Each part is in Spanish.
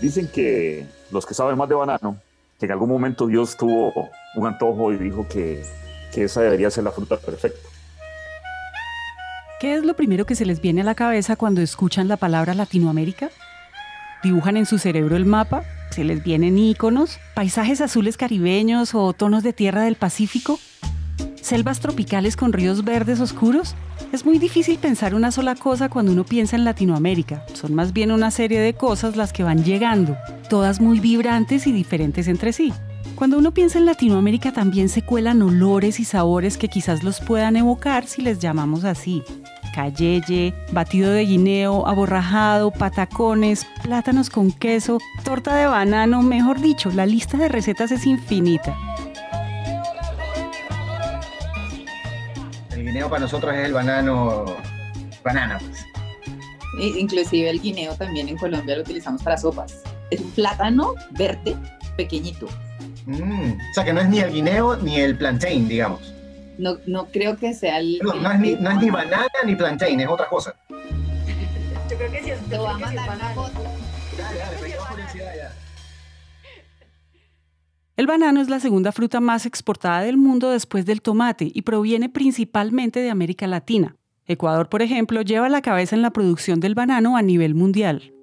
Dicen que los que saben más de banano, que en algún momento Dios tuvo un antojo y dijo que, que esa debería ser la fruta perfecta. ¿Qué es lo primero que se les viene a la cabeza cuando escuchan la palabra Latinoamérica? ¿Dibujan en su cerebro el mapa? ¿Se les vienen íconos? ¿Paisajes azules caribeños o tonos de tierra del Pacífico? ¿Selvas tropicales con ríos verdes oscuros? Es muy difícil pensar una sola cosa cuando uno piensa en Latinoamérica. Son más bien una serie de cosas las que van llegando, todas muy vibrantes y diferentes entre sí. Cuando uno piensa en Latinoamérica también se cuelan olores y sabores que quizás los puedan evocar si les llamamos así. Cayeye, batido de guineo, aborrajado, patacones, plátanos con queso, torta de banano, mejor dicho, la lista de recetas es infinita. Guineo para nosotros es el banano, banana. Pues. Inclusive el guineo también en Colombia lo utilizamos para sopas. Es un plátano verde pequeñito. Mm, o sea que no es ni el guineo ni el plantain, digamos. No, no creo que sea el... No, no, es ni, no, es ni, banana ni plantain, es otra cosa. Yo creo que sí es... Te voy a mandar una foto. Dale, dale, El banano es la segunda fruta más exportada del mundo después del tomate y proviene principalmente de América Latina. Ecuador, por ejemplo, lleva la cabeza en la producción del banano a nivel mundial.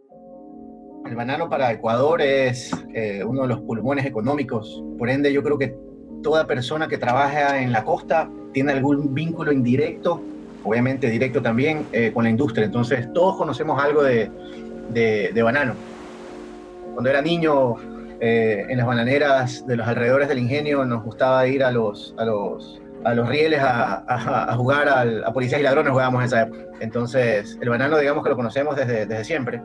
El banano para Ecuador es eh, uno de los pulmones económicos. Por ende, yo creo que toda persona que trabaja en la costa tiene algún vínculo indirecto, obviamente directo también, eh, con la industria. Entonces, todos conocemos algo de, de banano. Cuando era niño, eh, en las bananeras de los alrededores del ingenio nos gustaba ir a los, a los, a los rieles a, jugar a policías y ladrones, jugábamos en esa época. Entonces, el banano, digamos que lo conocemos desde, desde siempre.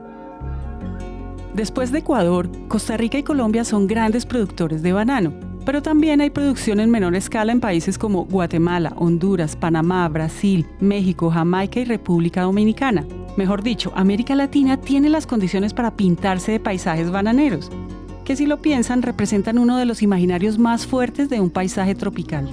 Después de Ecuador, Costa Rica y Colombia son grandes productores de banano, pero también hay producción en menor escala en países como Guatemala, Honduras, Panamá, Brasil, México, Jamaica y República Dominicana. Mejor dicho, América Latina tiene las condiciones para pintarse de paisajes bananeros que si lo piensan representan uno de los imaginarios más fuertes de un paisaje tropical.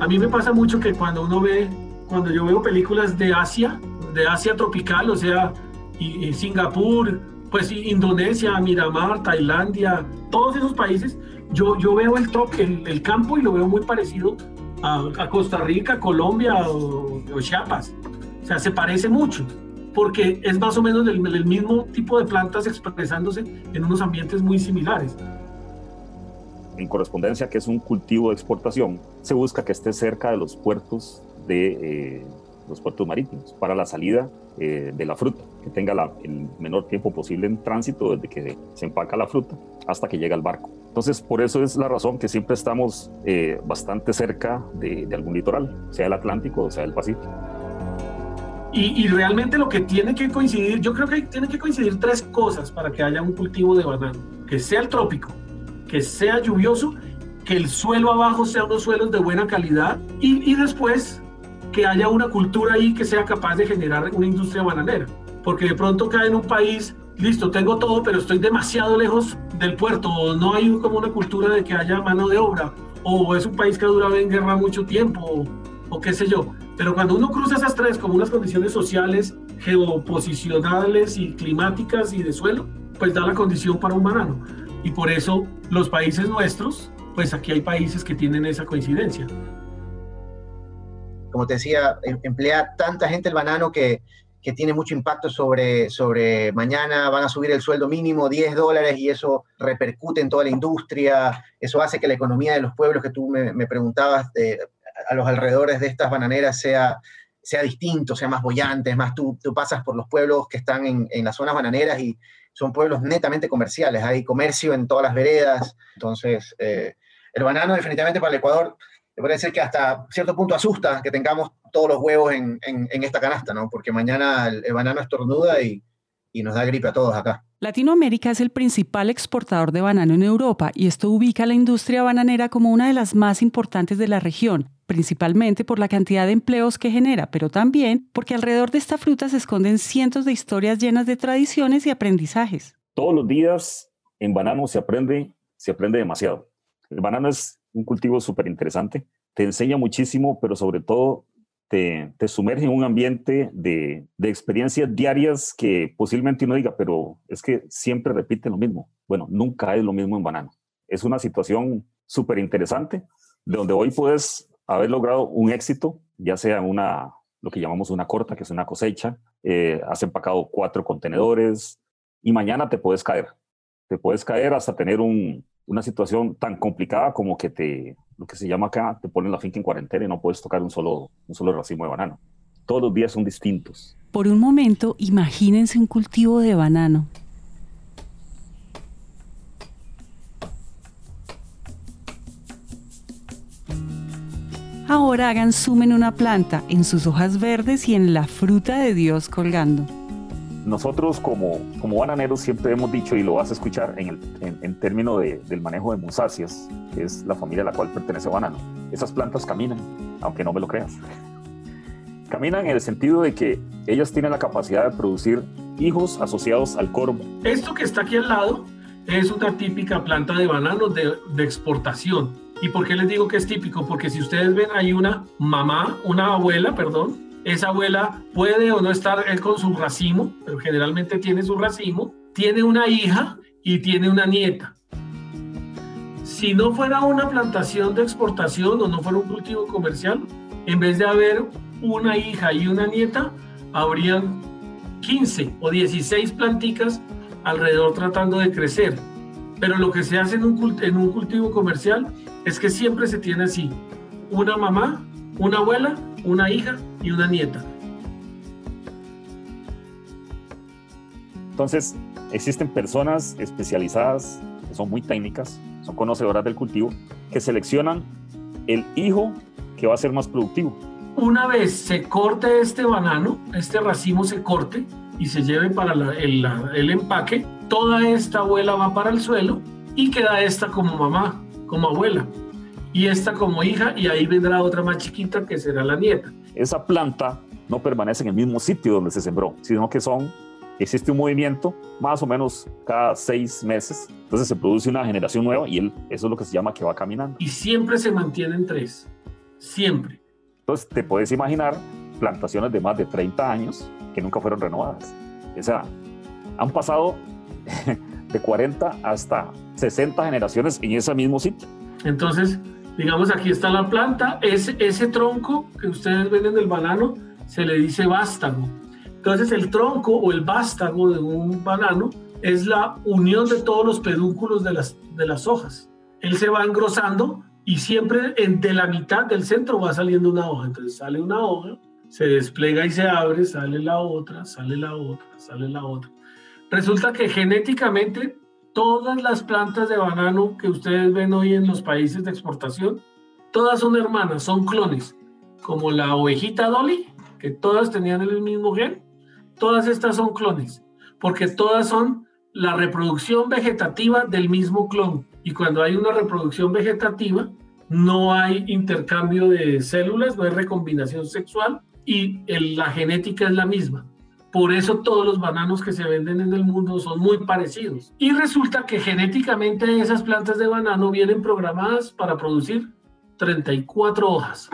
A mí me pasa mucho que cuando uno ve, cuando yo veo películas de Asia, de Asia tropical, o sea, y, Singapur, pues Indonesia, Miramar, Tailandia, todos esos países, yo, yo veo el, el, campo y lo veo muy parecido a, Costa Rica, Colombia o, o Chiapas. O sea, se parece mucho porque es más o menos el, mismo tipo de plantas expresándose en unos ambientes muy similares. En correspondencia, que es un cultivo de exportación, se busca que esté cerca de los puertos de eh, los puertos marítimos para la salida eh, de la fruta, que tenga el menor tiempo posible en tránsito desde que se empaca la fruta hasta que llega al barco. Entonces, por eso es la razón que siempre estamos eh, bastante cerca de, de algún litoral, sea el Atlántico o sea el Pacífico. Y, realmente lo que tiene que coincidir, yo creo que tiene que coincidir tres cosas para que haya un cultivo de banano. Que sea el trópico, que sea lluvioso, que el suelo abajo sea unos suelos de buena calidad y, después que haya una cultura ahí que sea capaz de generar una industria bananera. Porque de pronto cae en un país, listo, tengo todo, pero estoy demasiado lejos del puerto, o no hay como una cultura de que haya mano de obra, o es un país que ha durado en guerra mucho tiempo, o qué sé yo. Pero cuando uno cruza esas tres como unas condiciones sociales, geoposicionales y climáticas y de suelo, pues da la condición para un banano. Y por eso los países nuestros, pues aquí hay países que tienen esa coincidencia. Como te decía, em, emplea tanta gente el banano que, que tiene mucho impacto sobre, sobre mañana van a subir el sueldo mínimo 10 dólares y eso repercute en toda la industria, eso hace que la economía de los pueblos que tú me, preguntabas eh, a los alrededores de estas bananeras sea, sea distinto, sea más bollante. Es más, tú, tú pasas por los pueblos que están en, en las zonas bananeras y son pueblos netamente comerciales. Hay comercio en todas las veredas. Entonces, eh, el banano definitivamente para el Ecuador, me parece que hasta cierto punto asusta que tengamos todos los huevos en, en, esta canasta, ¿no? Porque mañana el, el banano estornuda y, y nos da gripe a todos acá. Latinoamérica es el principal exportador de banano en Europa y esto ubica la industria bananera como una de las más importantes de la región, principalmente por la cantidad de empleos que genera, pero también porque alrededor de esta fruta se esconden cientos de historias llenas de tradiciones y aprendizajes. Todos los días en banano se aprende, se aprende demasiado. El banano es un cultivo súper interesante, te enseña muchísimo, pero sobre todo te, te sumerge en un ambiente de, de, experiencias diarias que posiblemente uno diga, pero es que siempre repite lo mismo. Bueno, nunca es lo mismo en banano. Es una situación súper interesante, de donde hoy puedes haber logrado un éxito, ya sea una, lo que llamamos una corta, que es una cosecha, eh, has empacado cuatro contenedores y mañana te puedes caer. Te puedes caer hasta tener un, una situación tan complicada como que te, lo que se llama acá, te ponen la finca en cuarentena y no puedes tocar un solo, un solo racimo de banano. Todos los días son distintos. Por un momento, imagínense un cultivo de banano. Ahora hagan zoom en una planta, en sus hojas verdes y en la fruta de Dios colgando nosotros como, como bananeros siempre hemos dicho, y lo vas a escuchar en, el, en, términos de, del manejo de musáceas, que es la familia a la cual pertenece banano, esas plantas caminan, aunque no me lo creas. Caminan en el sentido de que ellas tienen la capacidad de producir hijos asociados al corvo. Esto que está aquí al lado es una típica planta de banano de, de exportación. ¿Y por qué les digo que es típico? Porque si ustedes ven, hay una mamá, una abuela, perdón, esa abuela puede o no estar él con su racimo, pero generalmente tiene su racimo, tiene una hija y tiene una nieta. Si no fuera una plantación de exportación o no fuera un cultivo comercial, en vez de haber una hija y una nieta, habrían 15 o 16 planticas alrededor tratando de crecer. Pero lo que se hace en un, en un cultivo comercial es que siempre se tiene así, una mamá, una abuela, una hija y una nieta. Entonces, existen personas especializadas, que son muy técnicas, son conocedoras del cultivo, que seleccionan el hijo que va a ser más productivo. Una vez se corte este banano, este racimo se corte y se lleve para el, el empaque, toda esta abuela va para el suelo y queda esta como mamá, como abuela y esta como hija y ahí vendrá otra más chiquita que será la nieta. Esa planta no permanece en el mismo sitio donde se sembró, sino que son, existe un movimiento más o menos cada seis meses, entonces se produce una generación nueva y él, eso es lo que se llama que va caminando. Y siempre se mantienen tres, siempre. Entonces te puedes imaginar plantaciones de más de 30 años que nunca fueron renovadas. O sea, han pasado de 40 hasta 60 generaciones en ese mismo sitio. Entonces, Digamos, aquí está la planta, ese, ese tronco que ustedes ven en el banano se le dice vástago. Entonces, el tronco o el vástago de un banano es la unión de todos los pedúnculos de las, de las hojas. Él se va engrosando y siempre de la mitad del centro va saliendo una hoja. Entonces sale una hoja, se despliega y se abre, sale la otra, sale la otra, sale la otra. Resulta que genéticamente todas las plantas de banano que ustedes ven hoy en los países de exportación, todas son hermanas, son clones, como la ovejita Dolly, que todas tenían el mismo gen, todas estas son clones, porque todas son la reproducción vegetativa del mismo clon. Y cuando hay una reproducción vegetativa, no hay intercambio de células, no hay recombinación sexual y la genética es la misma. Por eso todos los bananos que se venden en el mundo son muy parecidos. Y resulta que genéticamente esas plantas de banano vienen programadas para producir 34 hojas.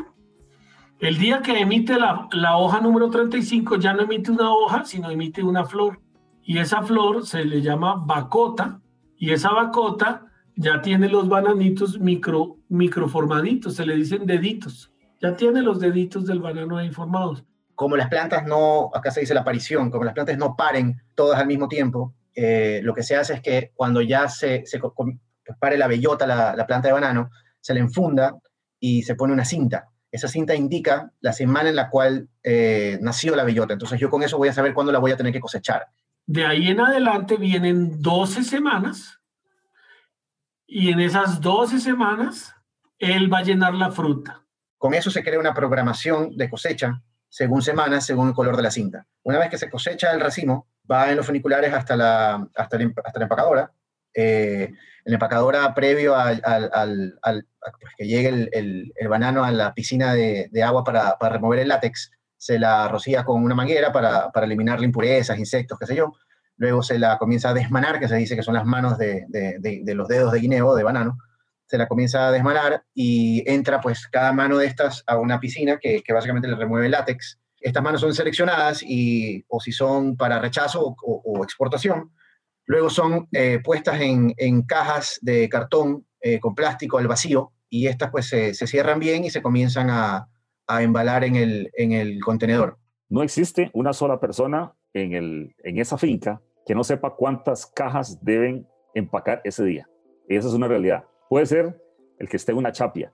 El día que emite la, la, hoja número 35 ya no emite una hoja, sino emite una flor. Y esa flor se le llama bacota y esa bacota ya tiene los bananitos micro, microformaditos, se le dicen deditos. Ya tiene los deditos del banano ahí formados como las plantas no, acá se dice la aparición, como las plantas no paren todas al mismo tiempo, eh, lo que se hace es que cuando ya se, se pare la bellota, la, planta de banano, se le enfunda y se pone una cinta. Esa cinta indica la semana en la cual eh, nació la bellota. Entonces yo con eso voy a saber cuándo la voy a tener que cosechar. De ahí en adelante vienen 12 semanas y en esas 12 semanas él va a llenar la fruta. Con eso se crea una programación de cosecha según semanas, según el color de la cinta. Una vez que se cosecha el racimo, va en los funiculares hasta la, hasta la, hasta la empacadora. Eh, en la empacadora, previo al, al, al pues, que llegue el, el, banano a la piscina de, de agua para, para, remover el látex, se la rocía con una manguera para, para eliminar impurezas, insectos, qué sé yo. Luego se la comienza a desmanar, que se dice que son las manos de, de, de los dedos de guineo, de banano. Se la comienza a desmanar y entra pues cada mano de estas a una piscina que, básicamente le remueve el látex. Estas manos son seleccionadas y o si son para rechazo o, exportación, luego son eh, puestas en, en, cajas de cartón eh, con plástico al vacío y estas pues se, cierran bien y se comienzan a, a embalar en el, en el contenedor. No existe una sola persona en, el, en esa finca que no sepa cuántas cajas deben empacar ese día. Esa es una realidad. Puede ser el que esté una chapia,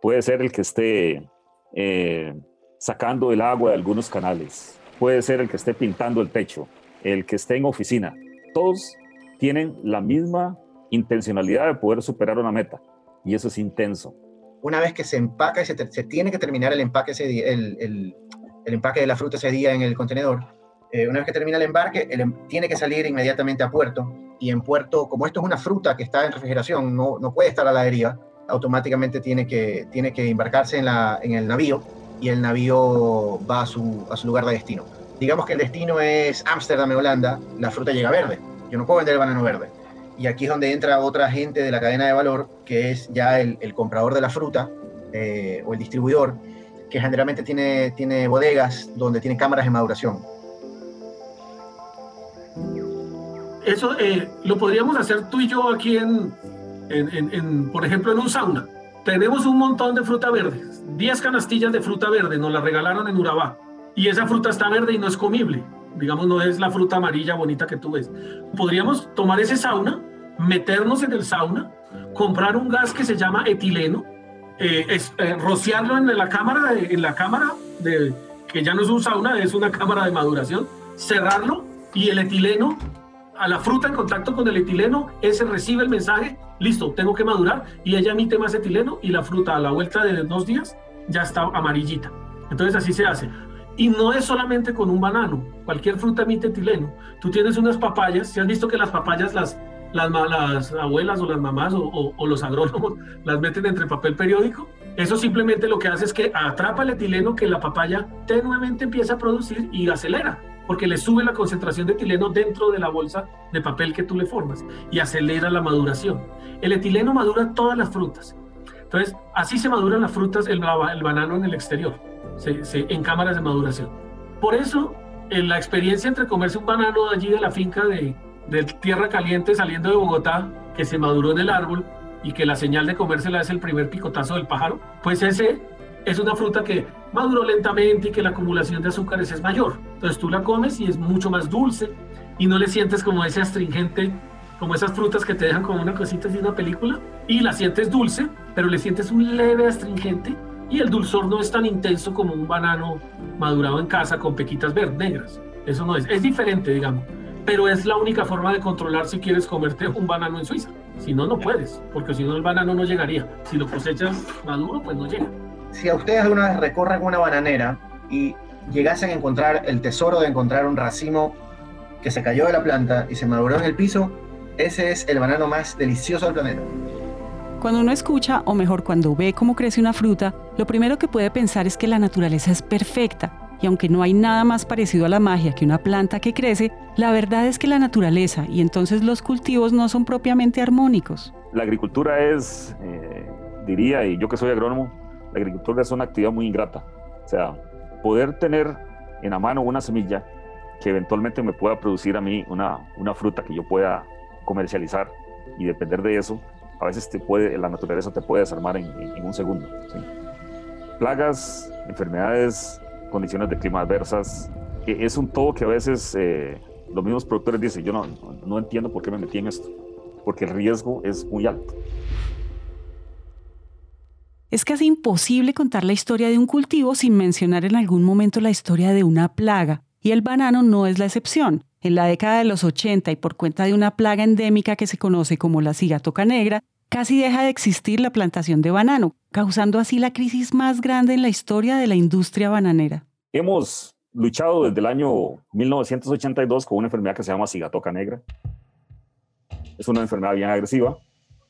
puede ser el que esté eh, sacando el agua de algunos canales, puede ser el que esté pintando el techo, el que esté en oficina. Todos tienen la misma intencionalidad de poder superar una meta y eso es intenso. Una vez que se empaca y se, tiene que terminar el empaque, ese el, el, empaque de la fruta ese día en el contenedor, eh, una vez que termina el embarque, em, tiene que salir inmediatamente a puerto. Y en puerto, como esto es una fruta que está en refrigeración, no, no puede estar a la deriva, automáticamente tiene que, tiene que embarcarse en, la, en el navío y el navío va a su, a su lugar de destino. Digamos que el destino es Ámsterdam, Holanda, la fruta llega verde. Yo no puedo vender el banano verde. Y aquí es donde entra otra gente de la cadena de valor, que es ya el, comprador de la fruta eh, o el distribuidor, que generalmente tiene, tiene bodegas donde tiene cámaras de maduración eso eh, lo podríamos hacer tú y yo aquí en, en, por ejemplo, en un sauna. Tenemos un montón de fruta verde, 10 canastillas de fruta verde, nos la regalaron en Urabá. Y esa fruta está verde y no es comible. Digamos, no es la fruta amarilla bonita que tú ves. Podríamos tomar ese sauna, meternos en el sauna, comprar un gas que se llama etileno, eh, es, eh, rociarlo en la cámara, en la cámara de, que ya no es un sauna, es una cámara de maduración, cerrarlo y el etileno a la fruta en contacto con el etileno, ese recibe el mensaje, listo, tengo que madurar, y ella emite más etileno y la fruta a la vuelta de dos días ya está amarillita. Entonces así se hace. Y no es solamente con un banano, cualquier fruta emite etileno. Tú tienes unas papayas, si has visto que las papayas las, las, las abuelas o las mamás o, o los agrónomos las meten entre papel periódico, eso simplemente lo que hace es que atrapa el etileno que la papaya tenuemente empieza a producir y acelera porque le sube la concentración de etileno dentro de la bolsa de papel que tú le formas y acelera la maduración. El etileno madura todas las frutas. Entonces, así se maduran las frutas, el, banano en el exterior, en cámaras de maduración. Por eso, en la experiencia entre comerse un banano allí de la finca de, de tierra caliente saliendo de Bogotá, que se maduró en el árbol, y que la señal de comérsela es el primer picotazo del pájaro, pues ese es una fruta que maduró lentamente y que la acumulación de azúcares es mayor. Entonces tú la comes y es mucho más dulce y no le sientes como ese astringente, como esas frutas que te dejan como una cosita de una película y la sientes dulce, pero le sientes un leve astringente y el dulzor no es tan intenso como un banano madurado en casa con pequitas verdes negras. Eso no es, es diferente, digamos, pero es la única forma de controlar si quieres comerte un banano en Suiza. Si no, no puedes, porque si no el banano no llegaría. Si lo cosechas maduro, pues no llega si a ustedes alguna vez recorren una bananera y llegasen a encontrar el tesoro de encontrar un racimo que se cayó de la planta y se maduró en el piso, ese es el banano más delicioso del planeta. Cuando uno escucha, o mejor cuando ve cómo crece una fruta, lo primero que puede pensar es que la naturaleza es perfecta. Y aunque no hay nada más parecido a la magia que una planta que crece, la verdad es que la naturaleza y entonces los cultivos no son propiamente armónicos. La agricultura es, eh, diría, y yo que soy agrónomo, la agricultura es una actividad muy ingrata. O sea, poder tener en la mano una semilla que eventualmente me pueda producir a mí una, una fruta que yo pueda comercializar y depender de eso, a veces te puede, la naturaleza te puede desarmar en, un segundo. Plagas, enfermedades, condiciones de clima adversas, que es un todo que a veces eh, los mismos productores dicen, yo no, no entiendo por qué me metí en esto, porque el riesgo es muy alto. Es casi imposible contar la historia de un cultivo sin mencionar en algún momento la historia de una plaga, y el banano no es la excepción. En la década de los 80 y por cuenta de una plaga endémica que se conoce como la cigatoca negra, casi deja de existir la plantación de banano, causando así la crisis más grande en la historia de la industria bananera. Hemos luchado desde el año 1982 con una enfermedad que se llama cigatoca negra. Es una enfermedad bien agresiva,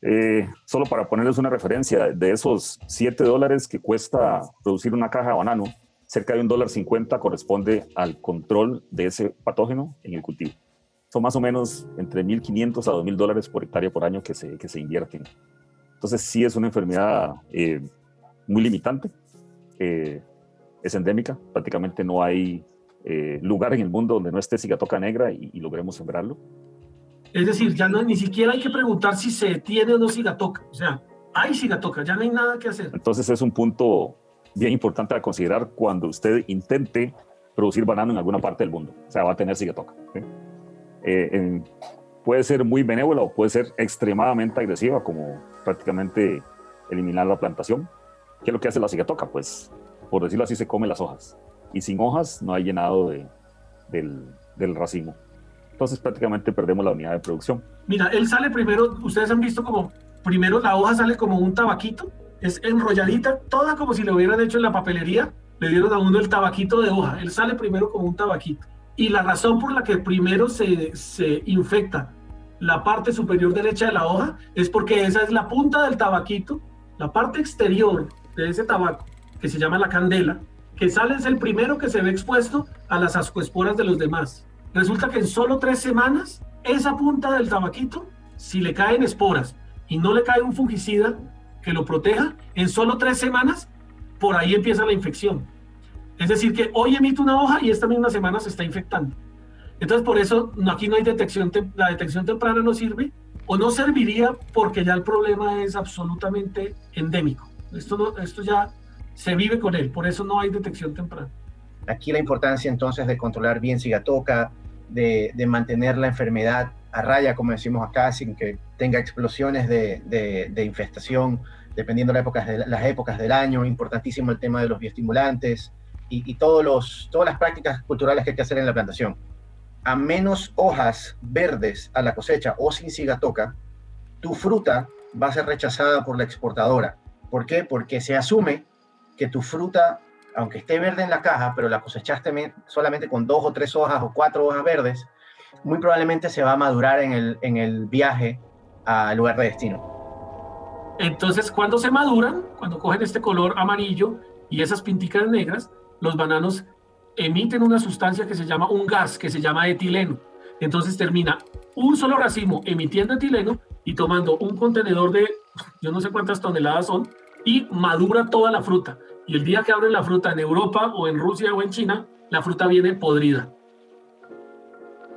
eh, solo para ponerles una referencia, de esos 7 dólares que cuesta producir una caja de banano, cerca de un dólar 50 corresponde al control de ese patógeno en el cultivo. Son más o menos entre 1.500 a 2.000 dólares por hectárea por año que se, que se invierten. Entonces sí es una enfermedad eh, muy limitante, eh, es endémica, prácticamente no hay eh, lugar en el mundo donde no esté cigatoca negra y, logremos sembrarlo. Es decir, ya no, ni siquiera hay que preguntar si se tiene o no cigatoca, o sea, hay cigatoca, ya no hay nada que hacer. Entonces es un punto bien importante a considerar cuando usted intente producir banano en alguna parte del mundo, o sea, va a tener cigatoca. Eh, puede ser muy benévola o puede ser extremadamente agresiva, como prácticamente eliminar la plantación. ¿Qué es lo que hace la cigatoca? Pues, por decirlo así, se come las hojas. Y sin hojas no hay llenado de, del, del racimo. Entonces prácticamente perdemos la unidad de producción. Mira, él sale primero, ustedes han visto como, primero la hoja sale como un tabaquito, es enrolladita, toda como si lo hubieran hecho en la papelería, le dieron a uno el tabaquito de hoja, él sale primero como un tabaquito. Y la razón por la que primero se, se infecta la parte superior derecha de la hoja es porque esa es la punta del tabaquito, la parte exterior de ese tabaco, que se llama la candela, que sale es el primero que se ve expuesto a las ascoesporas de los demás. Resulta que en solo tres semanas, esa punta del tabaquito, si le caen esporas y no le cae un fungicida que lo proteja, en solo tres semanas, por ahí empieza la infección. Es decir, que hoy emite una hoja y esta misma semana se está infectando. Entonces, por eso aquí no hay detección, la detección temprana no sirve o no serviría porque ya el problema es absolutamente endémico. Esto, esto ya se vive con él, por eso no hay detección temprana. Aquí la importancia entonces de controlar bien si toca, de, mantener la enfermedad a raya, como decimos acá, sin que tenga explosiones de, de, infestación, dependiendo de, la época, de las épocas del año. Importantísimo el tema de los bioestimulantes, y, todos los, todas las prácticas culturales que hay que hacer en la plantación. A menos hojas verdes a la cosecha o sin cigatoca, tu fruta va a ser rechazada por la exportadora. ¿Por qué? Porque se asume que tu fruta, aunque esté verde en la caja, pero la cosechaste solamente con dos o tres hojas o cuatro hojas verdes, muy probablemente se va a madurar en el, en el viaje al lugar de destino. Entonces, cuando se maduran, cuando cogen este color amarillo y esas pinticas negras, los bananos emiten una sustancia que se llama un gas, que se llama etileno. Entonces termina un solo racimo emitiendo etileno y tomando un contenedor de yo no sé cuántas toneladas son y madura toda la fruta. Y el día que abren la fruta en Europa o en Rusia o en China, la fruta viene podrida.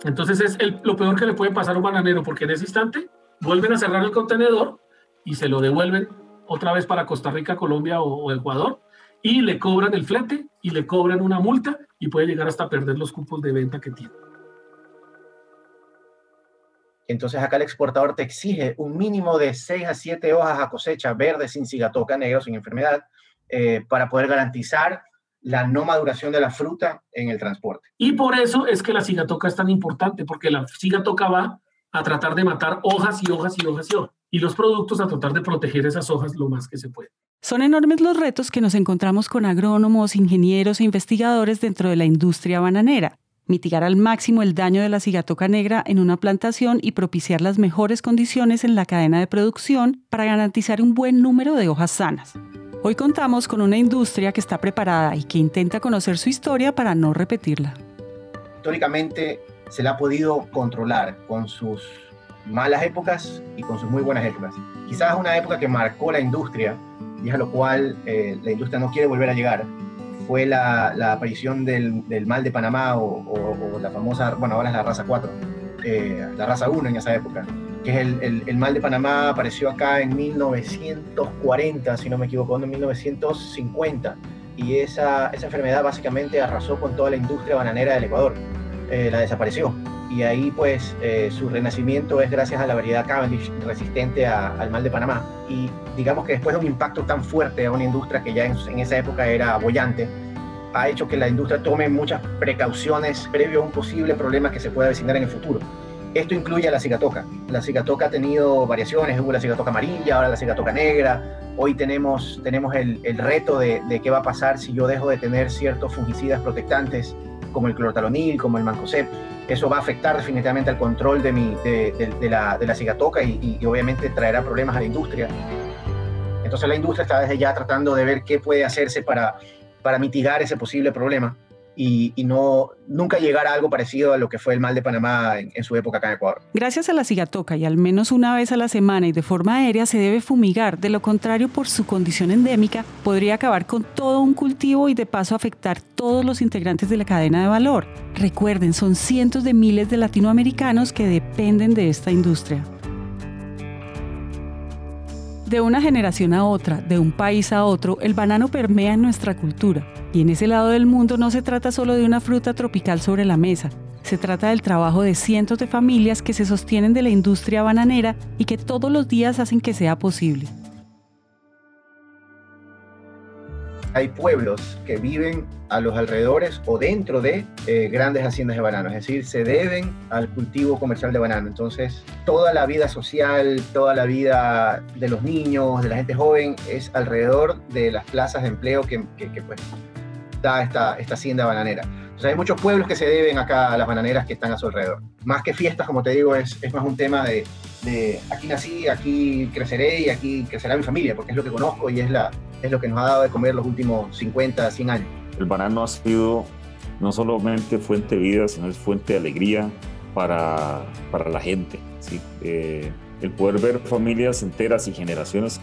Entonces es lo peor que le puede pasar a un bananero porque en ese instante vuelven a cerrar el contenedor y se lo devuelven otra vez para Costa Rica, Colombia o Ecuador y le cobran el flete y le cobran una multa y puede llegar hasta perder los cupos de venta que tiene. Entonces acá el exportador te exige un mínimo de 6 a 7 hojas a cosecha verde sin cigatoca, negro, sin enfermedad, eh, para poder garantizar la no maduración de la fruta en el transporte. Y por eso es que la cigatoca es tan importante, porque la cigatoca va a tratar de matar hojas y hojas y hojas y hojas. Y los productos a tratar de proteger esas hojas lo más que se puede. Son enormes los retos que nos encontramos con agrónomos, ingenieros e investigadores dentro de la industria bananera. Mitigar al máximo el daño de la cigatoca negra en una plantación y propiciar las mejores condiciones en la cadena de producción para garantizar un buen número de hojas sanas. Hoy contamos con una industria que está preparada y que intenta conocer su historia para no repetirla. Históricamente se la ha podido controlar con sus malas épocas y con sus muy buenas épocas. Quizás una época que marcó la industria y a lo cual eh, la industria no quiere volver a llegar, fue la, aparición del, mal de Panamá o, la famosa, bueno, ahora es la raza 4, eh, la raza 1 en esa época, que es el, el, mal de Panamá, apareció acá en 1940, si no me equivoco, en 1950, y esa, esa enfermedad básicamente arrasó con toda la industria bananera del Ecuador, eh, la desapareció y ahí pues eh, su renacimiento es gracias a la variedad Cavendish resistente al mal de Panamá. Y digamos que después de un impacto tan fuerte a una industria que ya en, esa época era bollante, ha hecho que la industria tome muchas precauciones previo a un posible problema que se pueda vecinar en el futuro. Esto incluye a la cigatoca. La cigatoca ha tenido variaciones, hubo la cigatoca amarilla, ahora la cigatoca negra. Hoy tenemos, tenemos el, reto de, de, qué va a pasar si yo dejo de tener ciertos fungicidas protectantes como el clortalonil, como el mancozeb eso va a afectar definitivamente al control de, mi, de, de, la, de la cigatoca y, y, obviamente traerá problemas a la industria. Entonces la industria está desde ya tratando de ver qué puede hacerse para, para mitigar ese posible problema. Y, no nunca llegar a algo parecido a lo que fue el mal de Panamá en, su época acá en Ecuador. Gracias a la cigatoca y al menos una vez a la semana y de forma aérea se debe fumigar, de lo contrario por su condición endémica podría acabar con todo un cultivo y de paso afectar todos los integrantes de la cadena de valor. Recuerden, son cientos de miles de latinoamericanos que dependen de esta industria. De una generación a otra, de un país a otro, el banano permea en nuestra cultura. Y en ese lado del mundo no se trata solo de una fruta tropical sobre la mesa, se trata del trabajo de cientos de familias que se sostienen de la industria bananera y que todos los días hacen que sea posible. Hay pueblos que viven a los alrededores o dentro de eh, grandes haciendas de banano, es decir, se deben al cultivo comercial de banano. Entonces, toda la vida social, toda la vida de los niños, de la gente joven, es alrededor de las plazas de empleo que, pues, da esta, hacienda bananera. Entonces, hay muchos pueblos que se deben acá a las bananeras que están a su alrededor. Más que fiestas, como te digo, es, es más un tema de, de aquí nací, aquí creceré y aquí crecerá mi familia, porque es lo que conozco y es la, es lo que nos ha dado de comer los últimos 50, 100 años. El banano ha sido no solamente fuente de vida, sino es fuente de alegría para, para la gente. ¿sí? Eh, el poder ver familias enteras y generaciones,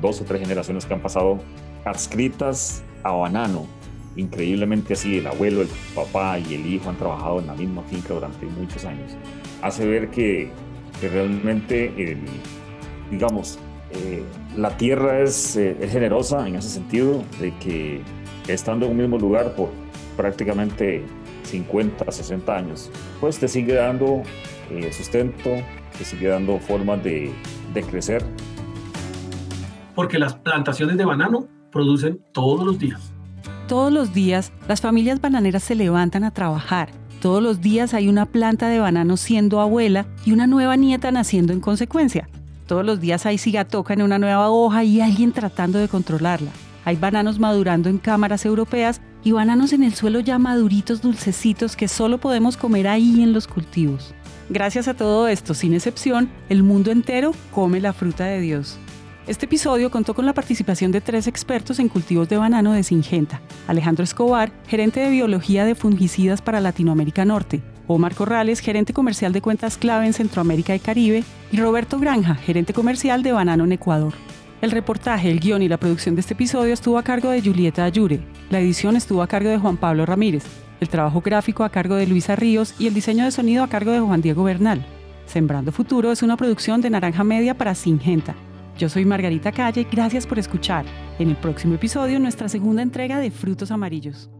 dos o tres generaciones que han pasado adscritas a banano, increíblemente así, el abuelo, el papá y el hijo han trabajado en la misma finca durante muchos años, hace ver que, que realmente, el, digamos, eh, la tierra es, eh, es, generosa en ese sentido, de que estando en un mismo lugar por prácticamente 50, 60 años, pues te sigue dando eh, sustento, te sigue dando formas de, de crecer. Porque las plantaciones de banano producen todos los días. Todos los días las familias bananeras se levantan a trabajar. Todos los días hay una planta de banano siendo abuela y una nueva nieta naciendo en consecuencia. Todos los días hay cigatoca en una nueva hoja y alguien tratando de controlarla. Hay bananos madurando en cámaras europeas y bananos en el suelo ya maduritos dulcecitos que solo podemos comer ahí en los cultivos. Gracias a todo esto, sin excepción, el mundo entero come la fruta de Dios. Este episodio contó con la participación de tres expertos en cultivos de banano de Singenta. Alejandro Escobar, gerente de biología de fungicidas para Latinoamérica Norte, Omar Corrales, gerente comercial de cuentas clave en Centroamérica y Caribe, y Roberto Granja, gerente comercial de Banano en Ecuador. El reportaje, el guion y la producción de este episodio estuvo a cargo de Julieta Ayure. La edición estuvo a cargo de Juan Pablo Ramírez. El trabajo gráfico a cargo de Luisa Ríos y el diseño de sonido a cargo de Juan Diego Bernal. Sembrando Futuro es una producción de Naranja Media para Singenta. Yo soy Margarita Calle, gracias por escuchar. En el próximo episodio, nuestra segunda entrega de Frutos Amarillos.